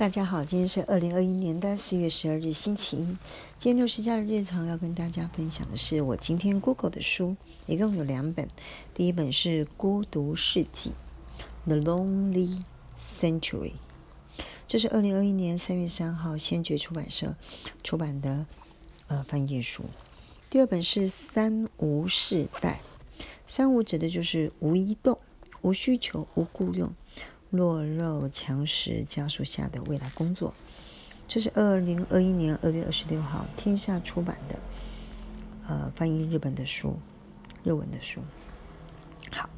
大家好，今天是二零二一年的四月十二日，星期一。今天六十加的日常要跟大家分享的是我今天 Google 的书，一共有两本。第一本是《孤独世纪》（The Lonely Century），这是二零二一年三月三号先觉出版社出版的呃翻译书。第二本是《三无世代》，三无指的就是无移动、无需求、无雇佣。弱肉强食加速下的未来工作，这是二零二一年二月二十六号天下出版的，呃，翻译日本的书，日文的书。好，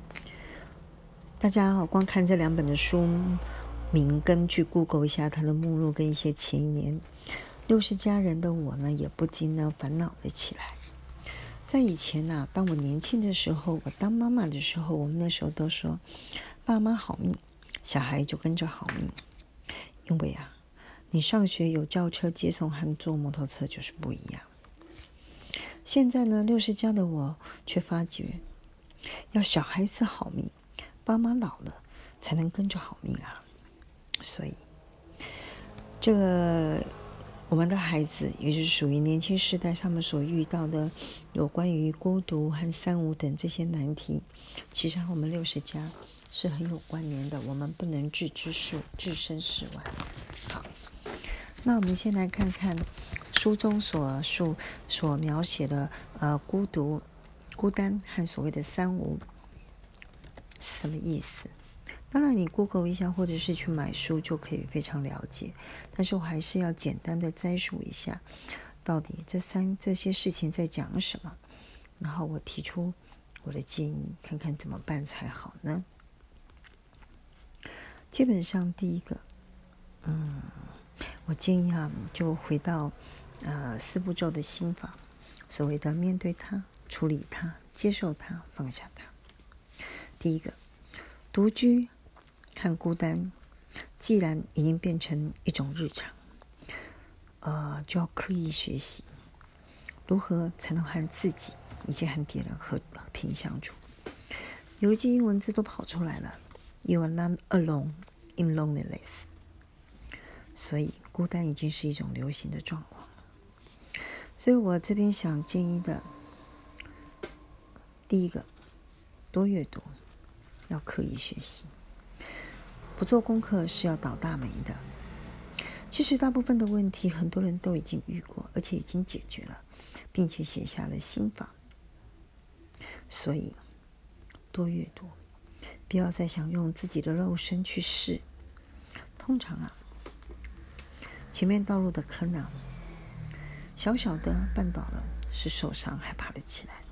大家好光看这两本的书名，根据 Google 一下它的目录跟一些前言，六十家人的我呢，也不禁呢烦恼了起来。在以前呐，当我年轻的时候，我当妈妈的时候，我们那时候都说，爸妈好命。小孩就跟着好命，因为啊，你上学有轿车接送和坐摩托车就是不一样。现在呢，六十加的我却发觉，要小孩子好命，爸妈老了才能跟着好命啊。所以，这个我们的孩子，也就是属于年轻时代他们所遇到的有关于孤独和三无等这些难题，其实和我们六十加。是很有关联的，我们不能置之事置身事外。好，那我们先来看看书中所述所描写的呃孤独、孤单和所谓的三无是什么意思？当然，你 Google 一下或者是去买书就可以非常了解。但是我还是要简单的摘述一下，到底这三这些事情在讲什么，然后我提出我的建议，看看怎么办才好呢？基本上，第一个，嗯，我建议啊，就回到呃四步骤的心法，所谓的面对它、处理它、接受它、放下它。第一个，独居和孤单，既然已经变成一种日常，呃，就要刻意学习如何才能和自己以及和别人和平相处。有一句英文字都跑出来了。You are not alone in loneliness。所以，孤单已经是一种流行的状况。所以我这边想建议的，第一个，多阅读，要刻意学习。不做功课是要倒大霉的。其实，大部分的问题，很多人都已经遇过，而且已经解决了，并且写下了心法。所以，多阅读。不要再想用自己的肉身去试。通常啊，前面道路的坑呢，小小的绊倒了是受伤还爬得起来，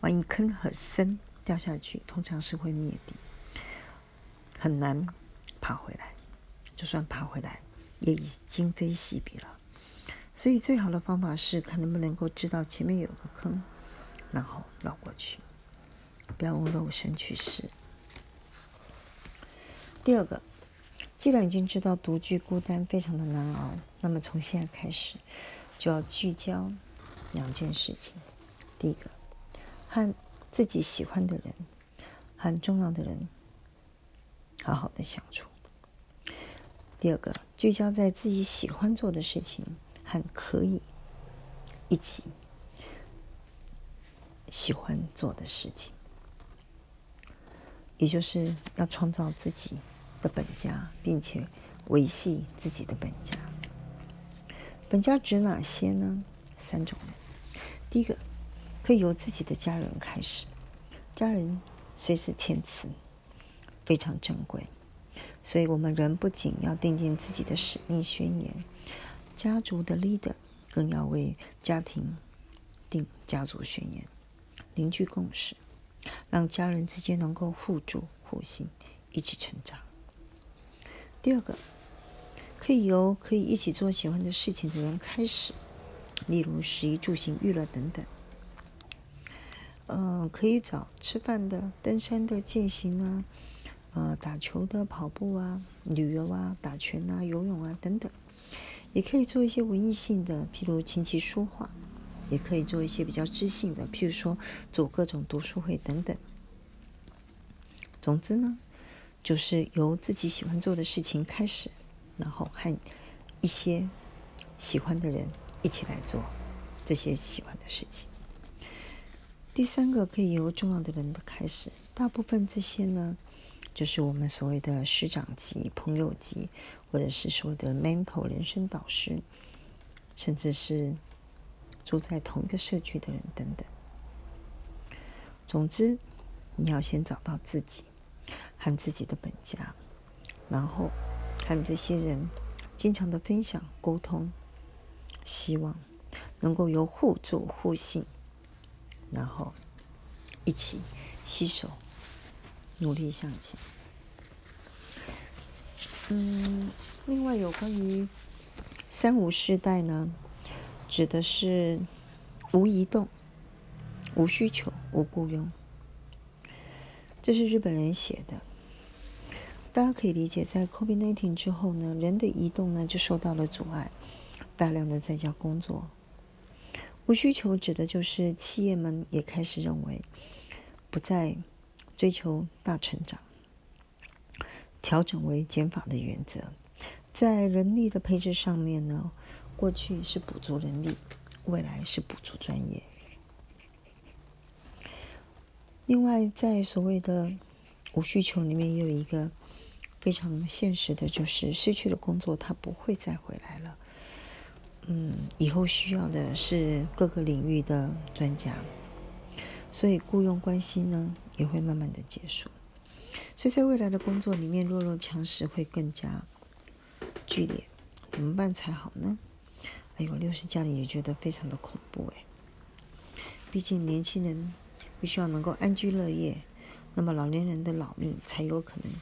万一坑很深掉下去，通常是会灭顶，很难爬回来。就算爬回来，也已今非昔比了。所以最好的方法是看能不能够知道前面有个坑，然后绕过去，不要用肉身去试。第二个，既然已经知道独居孤单非常的难熬，那么从现在开始就要聚焦两件事情。第一个，和自己喜欢的人、很重要的人好好的相处；第二个，聚焦在自己喜欢做的事情和可以一起喜欢做的事情，也就是要创造自己。的本家，并且维系自己的本家。本家指哪些呢？三种人。第一个，可以由自己的家人开始。家人虽是天赐，非常珍贵，所以我们人不仅要定定自己的使命宣言，家族的 leader 更要为家庭定家族宣言，凝聚共识，让家人之间能够互助互信，一起成长。第二个，可以由可以一起做喜欢的事情的人开始，例如食衣住行娱乐等等。嗯，可以找吃饭的、登山的、健行啊，呃，打球的、跑步啊、旅游啊、打拳啊、游泳啊等等。也可以做一些文艺性的，譬如琴棋书画；也可以做一些比较知性的，譬如说组各种读书会等等。总之呢。就是由自己喜欢做的事情开始，然后和一些喜欢的人一起来做这些喜欢的事情。第三个可以由重要的人的开始，大部分这些呢，就是我们所谓的师长级、朋友级，或者是说的 mentor 人生导师，甚至是住在同一个社区的人等等。总之，你要先找到自己和自己的本家，然后和这些人经常的分享、沟通，希望能够由互助互信。然后一起携手努力向前。嗯，另外有关于三无世代呢，指的是无移动、无需求、无雇佣。这是日本人写的。大家可以理解，在 COVID-19 之后呢，人的移动呢就受到了阻碍，大量的在家工作。无需求指的就是企业们也开始认为，不再追求大成长，调整为减法的原则。在人力的配置上面呢，过去是补足人力，未来是补足专业。另外，在所谓的无需求里面，也有一个非常现实的，就是失去了工作，他不会再回来了。嗯，以后需要的是各个领域的专家，所以雇佣关系呢也会慢慢的结束。所以在未来的工作里面，弱肉强食会更加剧烈，怎么办才好呢？哎呦，六十家里也觉得非常的恐怖哎。毕竟年轻人必须要能够安居乐业，那么老年人的老命才有可能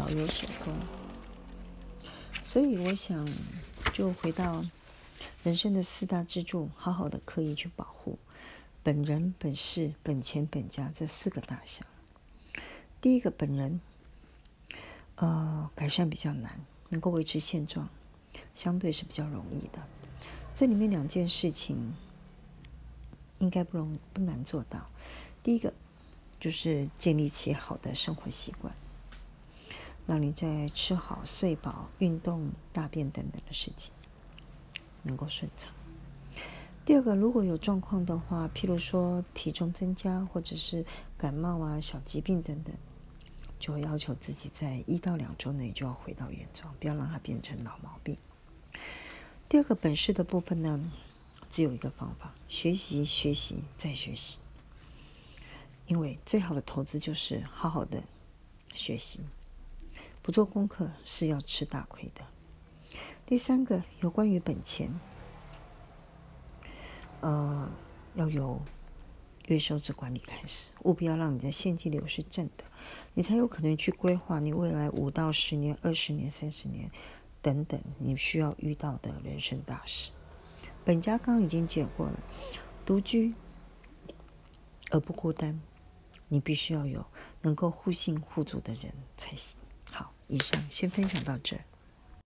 老有所终。所以我想。就回到人生的四大支柱，好好的刻意去保护本人、本事、本钱、本家这四个大项。第一个本人，呃，改善比较难，能够维持现状，相对是比较容易的。这里面两件事情应该不容不难做到。第一个就是建立起好的生活习惯。让你在吃好、睡饱、运动、大便等等的事情能够顺畅。第二个，如果有状况的话，譬如说体重增加，或者是感冒啊、小疾病等等，就要求自己在一到两周内就要回到原状，不要让它变成老毛病。第二个本事的部分呢，只有一个方法：学习、学习再学习。因为最好的投资就是好好的学习。不做功课是要吃大亏的。第三个，有关于本钱，呃，要由月收支管理开始，务必要让你的现金流是正的，你才有可能去规划你未来五到十年、二十年、三十年等等你需要遇到的人生大事。本家刚刚已经讲过了，独居而不孤单，你必须要有能够互信互助的人才行。以上先分享到这儿。